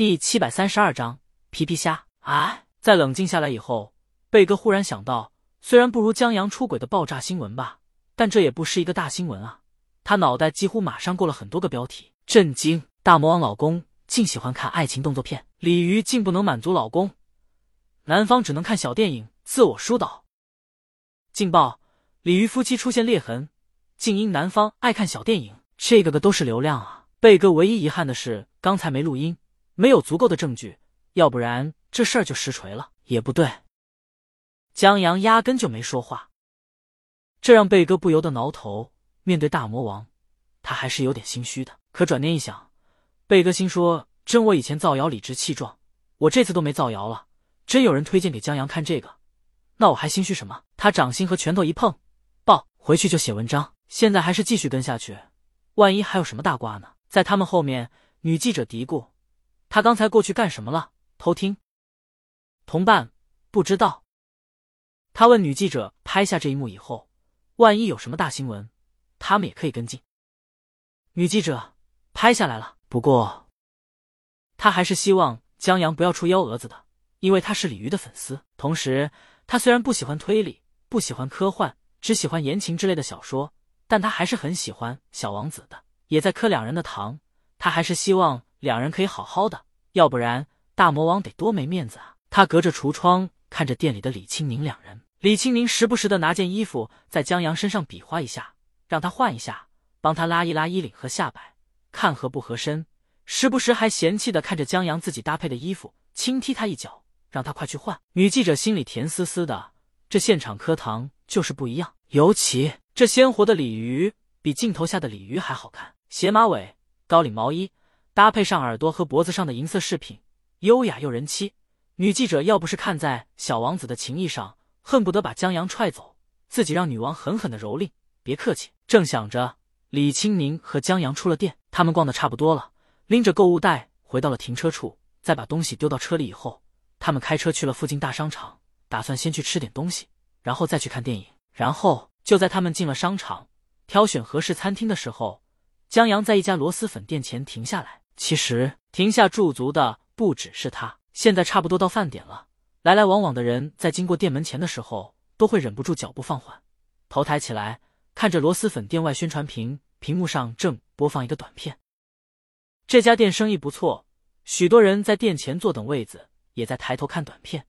第七百三十二章皮皮虾。哎，在冷静下来以后，贝哥忽然想到，虽然不如江阳出轨的爆炸新闻吧，但这也不是一个大新闻啊。他脑袋几乎马上过了很多个标题：震惊，大魔王老公竟喜欢看爱情动作片；鲤鱼竟不能满足老公，男方只能看小电影自我疏导；劲爆，鲤鱼夫妻出现裂痕，竟因男方爱看小电影。这个个都是流量啊！贝哥唯一遗憾的是刚才没录音，没有足够的证据，要不然这事儿就实锤了。也不对，江阳压根就没说话，这让贝哥不由得挠头。面对大魔王，他还是有点心虚的。可转念一想，贝哥心说：真我以前造谣理直气壮，我这次都没造谣了。真有人推荐给江阳看这个，那我还心虚什么？他掌心和拳头一碰，爆！回去就写文章。现在还是继续跟下去。万一还有什么大瓜呢？在他们后面，女记者嘀咕：“他刚才过去干什么了？偷听？”同伴不知道。他问女记者：“拍下这一幕以后，万一有什么大新闻，他们也可以跟进。”女记者拍下来了，不过他还是希望江阳不要出幺蛾子的，因为他是鲤鱼的粉丝。同时，他虽然不喜欢推理，不喜欢科幻，只喜欢言情之类的小说。但他还是很喜欢小王子的，也在磕两人的糖。他还是希望两人可以好好的，要不然大魔王得多没面子啊！他隔着橱窗看着店里的李青宁两人，李青宁时不时的拿件衣服在江阳身上比划一下，让他换一下，帮他拉一拉衣领和下摆，看合不合身。时不时还嫌弃的看着江阳自己搭配的衣服，轻踢他一脚，让他快去换。女记者心里甜丝丝的，这现场磕糖就是不一样，尤其。这鲜活的鲤鱼比镜头下的鲤鱼还好看，斜马尾、高领毛衣，搭配上耳朵和脖子上的银色饰品，优雅又人妻。女记者要不是看在小王子的情谊上，恨不得把江阳踹走，自己让女王狠狠的蹂躏。别客气。正想着，李青宁和江阳出了店，他们逛的差不多了，拎着购物袋回到了停车处，再把东西丢到车里以后，他们开车去了附近大商场，打算先去吃点东西，然后再去看电影，然后。就在他们进了商场，挑选合适餐厅的时候，江阳在一家螺蛳粉店前停下来。其实停下驻足的不只是他。现在差不多到饭点了，来来往往的人在经过店门前的时候，都会忍不住脚步放缓，头抬起来看着螺蛳粉店外宣传屏，屏幕上正播放一个短片。这家店生意不错，许多人在店前坐等位子，也在抬头看短片。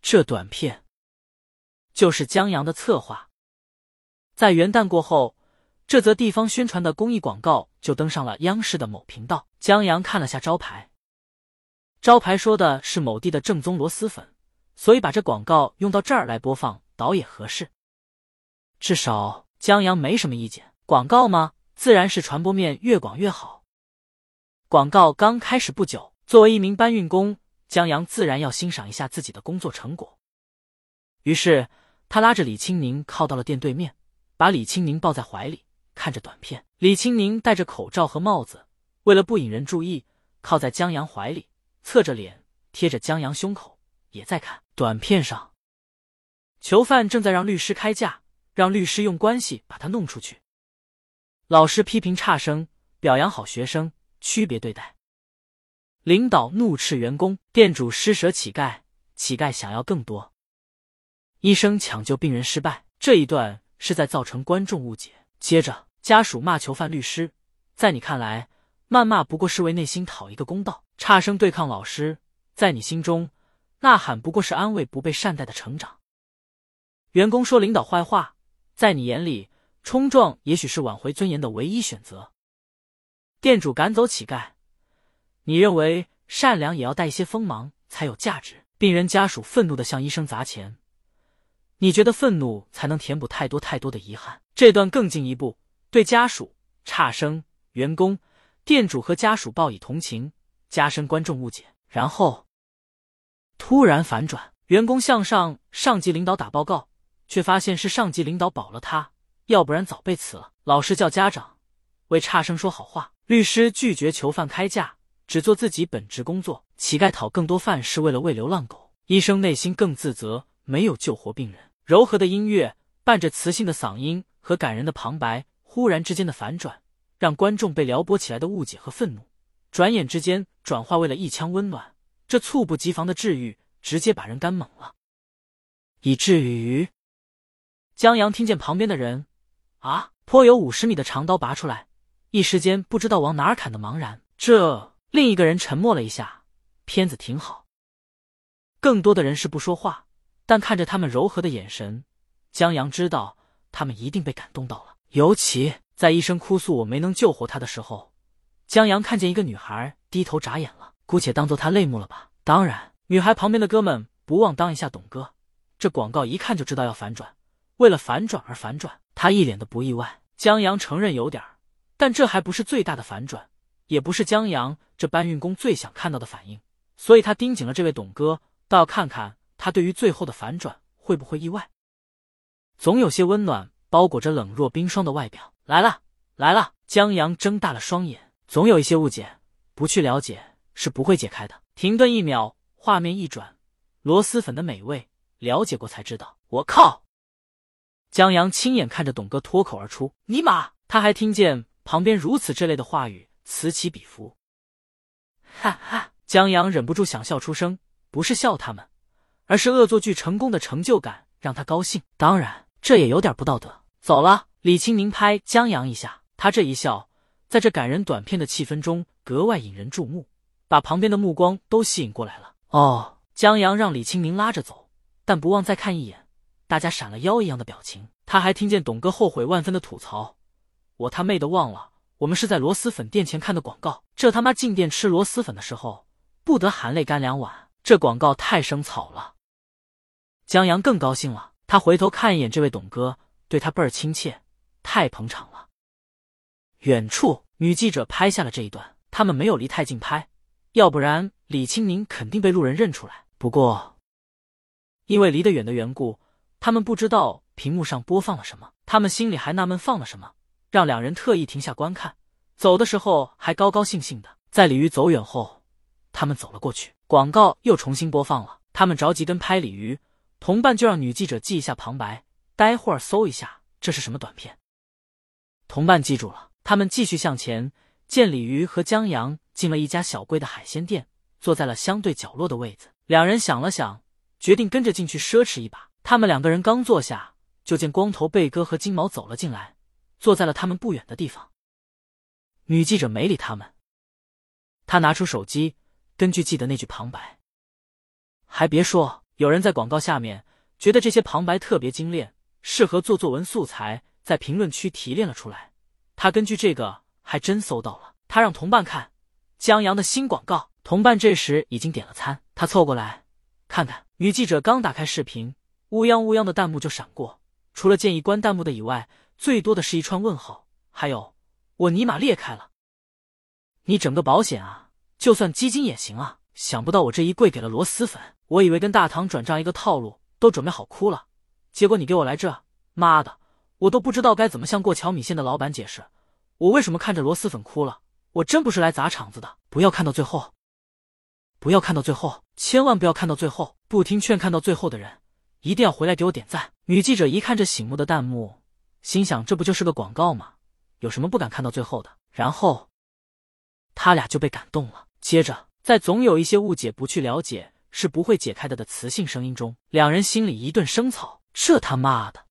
这短片就是江阳的策划。在元旦过后，这则地方宣传的公益广告就登上了央视的某频道。江阳看了下招牌，招牌说的是某地的正宗螺蛳粉，所以把这广告用到这儿来播放，倒也合适。至少江阳没什么意见。广告吗？自然是传播面越广越好。广告刚开始不久，作为一名搬运工，江阳自然要欣赏一下自己的工作成果。于是他拉着李青宁靠到了店对面。把李青宁抱在怀里，看着短片。李青宁戴着口罩和帽子，为了不引人注意，靠在江阳怀里，侧着脸贴着江阳胸口，也在看短片上。囚犯正在让律师开价，让律师用关系把他弄出去。老师批评差生，表扬好学生，区别对待。领导怒斥员工，店主施舍乞丐，乞丐想要更多。医生抢救病人失败。这一段。是在造成观众误解。接着，家属骂囚犯律师，在你看来，谩骂不过是为内心讨一个公道。差生对抗老师，在你心中，呐喊不过是安慰不被善待的成长。员工说领导坏话，在你眼里，冲撞也许是挽回尊严的唯一选择。店主赶走乞丐，你认为善良也要带一些锋芒才有价值。病人家属愤怒的向医生砸钱。你觉得愤怒才能填补太多太多的遗憾？这段更进一步，对家属、差生、员工、店主和家属报以同情，加深观众误解。然后突然反转，员工向上上级领导打报告，却发现是上级领导保了他，要不然早被辞了。老师叫家长为差生说好话，律师拒绝囚犯开价，只做自己本职工作。乞丐讨更多饭是为了喂流浪狗。医生内心更自责。没有救活病人，柔和的音乐伴着磁性的嗓音和感人的旁白，忽然之间的反转，让观众被撩拨起来的误解和愤怒转眼之间转化为了一腔温暖。这猝不及防的治愈，直接把人干懵了，以至于江阳听见旁边的人啊，颇有五十米的长刀拔出来，一时间不知道往哪儿砍的茫然。这另一个人沉默了一下，片子挺好。更多的人是不说话，但看着他们柔和的眼神，江阳知道他们一定被感动到了。尤其在医生哭诉我没能救活他的时候。江阳看见一个女孩低头眨眼了，姑且当做他泪目了吧。当然，女孩旁边的哥们不忘当一下董哥。这广告一看就知道要反转，为了反转而反转，他一脸的不意外。江阳承认有点但这还不是最大的反转，也不是江阳这搬运工最想看到的反应。所以他盯紧了这位董哥，倒要看看他对于最后的反转会不会意外。总有些温暖包裹着冷若冰霜的外表。来了，来了！江阳睁大了双眼。总有一些误解，不去了解是不会解开的。停顿一秒，画面一转，螺蛳粉的美味，了解过才知道。我靠！江阳亲眼看着董哥脱口而出：“尼玛！”他还听见旁边如此这类的话语，此起彼伏。哈哈！江阳忍不住想笑出声，不是笑他们，而是恶作剧成功的成就感让他高兴。当然，这也有点不道德。走了。李清明拍江阳一下，他这一笑。在这感人短片的气氛中，格外引人注目，把旁边的目光都吸引过来了。哦，江阳让李清明拉着走，但不忘再看一眼。大家闪了腰一样的表情。他还听见董哥后悔万分的吐槽：“我他妹的忘了，我们是在螺蛳粉店前看的广告。这他妈进店吃螺蛳粉的时候，不得含泪干两碗。这广告太生草了。”江阳更高兴了，他回头看一眼这位董哥，对他倍儿亲切，太捧场了。远处。女记者拍下了这一段，他们没有离太近拍，要不然李青宁肯定被路人认出来。不过，因为离得远的缘故，他们不知道屏幕上播放了什么，他们心里还纳闷放了什么，让两人特意停下观看。走的时候还高高兴兴的。在鲤鱼走远后，他们走了过去，广告又重新播放了。他们着急跟拍鲤鱼，同伴就让女记者记一下旁白，待会儿搜一下这是什么短片。同伴记住了。他们继续向前，见鲤鱼和江阳进了一家小贵的海鲜店，坐在了相对角落的位子。两人想了想，决定跟着进去奢侈一把。他们两个人刚坐下，就见光头贝哥和金毛走了进来，坐在了他们不远的地方。女记者没理他们，她拿出手机，根据记得那句旁白。还别说，有人在广告下面觉得这些旁白特别精炼，适合做作文素材，在评论区提炼了出来。他根据这个还真搜到了，他让同伴看江阳的新广告。同伴这时已经点了餐，他凑过来看看。女记者刚打开视频，乌泱乌泱的弹幕就闪过，除了建议关弹幕的以外，最多的是一串问号，还有我尼玛裂开了，你整个保险啊，就算基金也行啊！想不到我这一跪给了螺蛳粉，我以为跟大唐转账一个套路，都准备好哭了，结果你给我来这，妈的！我都不知道该怎么向过桥米线的老板解释，我为什么看着螺蛳粉哭了？我真不是来砸场子的！不要看到最后，不要看到最后，千万不要看到最后！不听劝看到最后的人，一定要回来给我点赞！女记者一看这醒目的弹幕，心想：这不就是个广告吗？有什么不敢看到最后的？然后，他俩就被感动了。接着，在总有一些误解不去了解是不会解开的的磁性声音中，两人心里一顿生草：这他妈的！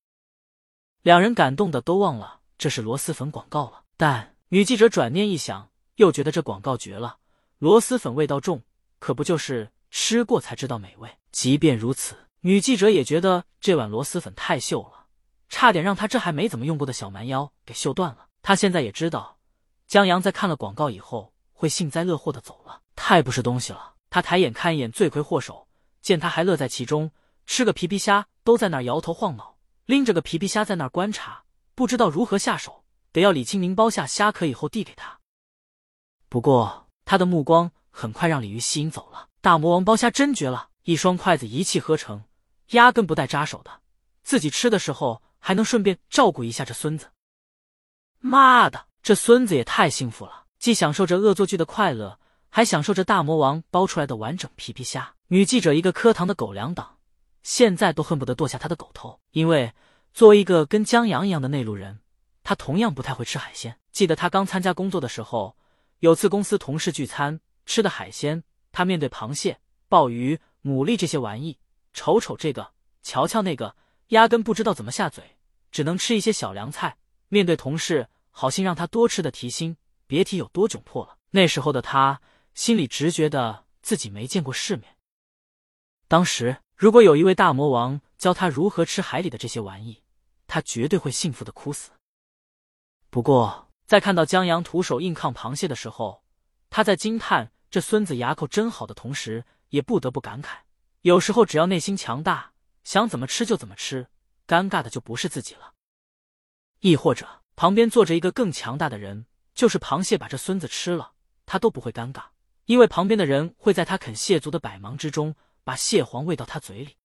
两人感动的都忘了这是螺蛳粉广告了，但女记者转念一想，又觉得这广告绝了。螺蛳粉味道重，可不就是吃过才知道美味？即便如此，女记者也觉得这碗螺蛳粉太秀了，差点让她这还没怎么用过的小蛮腰给秀断了。她现在也知道，江阳在看了广告以后会幸灾乐祸的走了，太不是东西了。他抬眼看一眼罪魁祸首，见他还乐在其中，吃个皮皮虾都在那儿摇头晃脑。拎着个皮皮虾在那儿观察，不知道如何下手，得要李清明剥下虾壳以后递给他。不过他的目光很快让鲤鱼吸引走了。大魔王剥虾真绝了，一双筷子一气呵成，压根不带扎手的。自己吃的时候还能顺便照顾一下这孙子。妈的，这孙子也太幸福了，既享受着恶作剧的快乐，还享受着大魔王剥出来的完整皮皮虾。女记者一个磕糖的狗粮党。现在都恨不得剁下他的狗头，因为作为一个跟江阳一样的内陆人，他同样不太会吃海鲜。记得他刚参加工作的时候，有次公司同事聚餐，吃的海鲜，他面对螃蟹、鲍鱼、牡蛎这些玩意，瞅瞅这个，瞧瞧那个，压根不知道怎么下嘴，只能吃一些小凉菜。面对同事好心让他多吃的提心，别提有多窘迫了。那时候的他心里直觉得自己没见过世面。当时如果有一位大魔王教他如何吃海里的这些玩意，他绝对会幸福的哭死。不过，在看到江阳徒手硬抗螃蟹的时候，他在惊叹这孙子牙口真好的同时，也不得不感慨：有时候只要内心强大，想怎么吃就怎么吃，尴尬的就不是自己了。亦或者旁边坐着一个更强大的人，就是螃蟹把这孙子吃了，他都不会尴尬，因为旁边的人会在他啃蟹足的百忙之中，把蟹黄喂到他嘴里。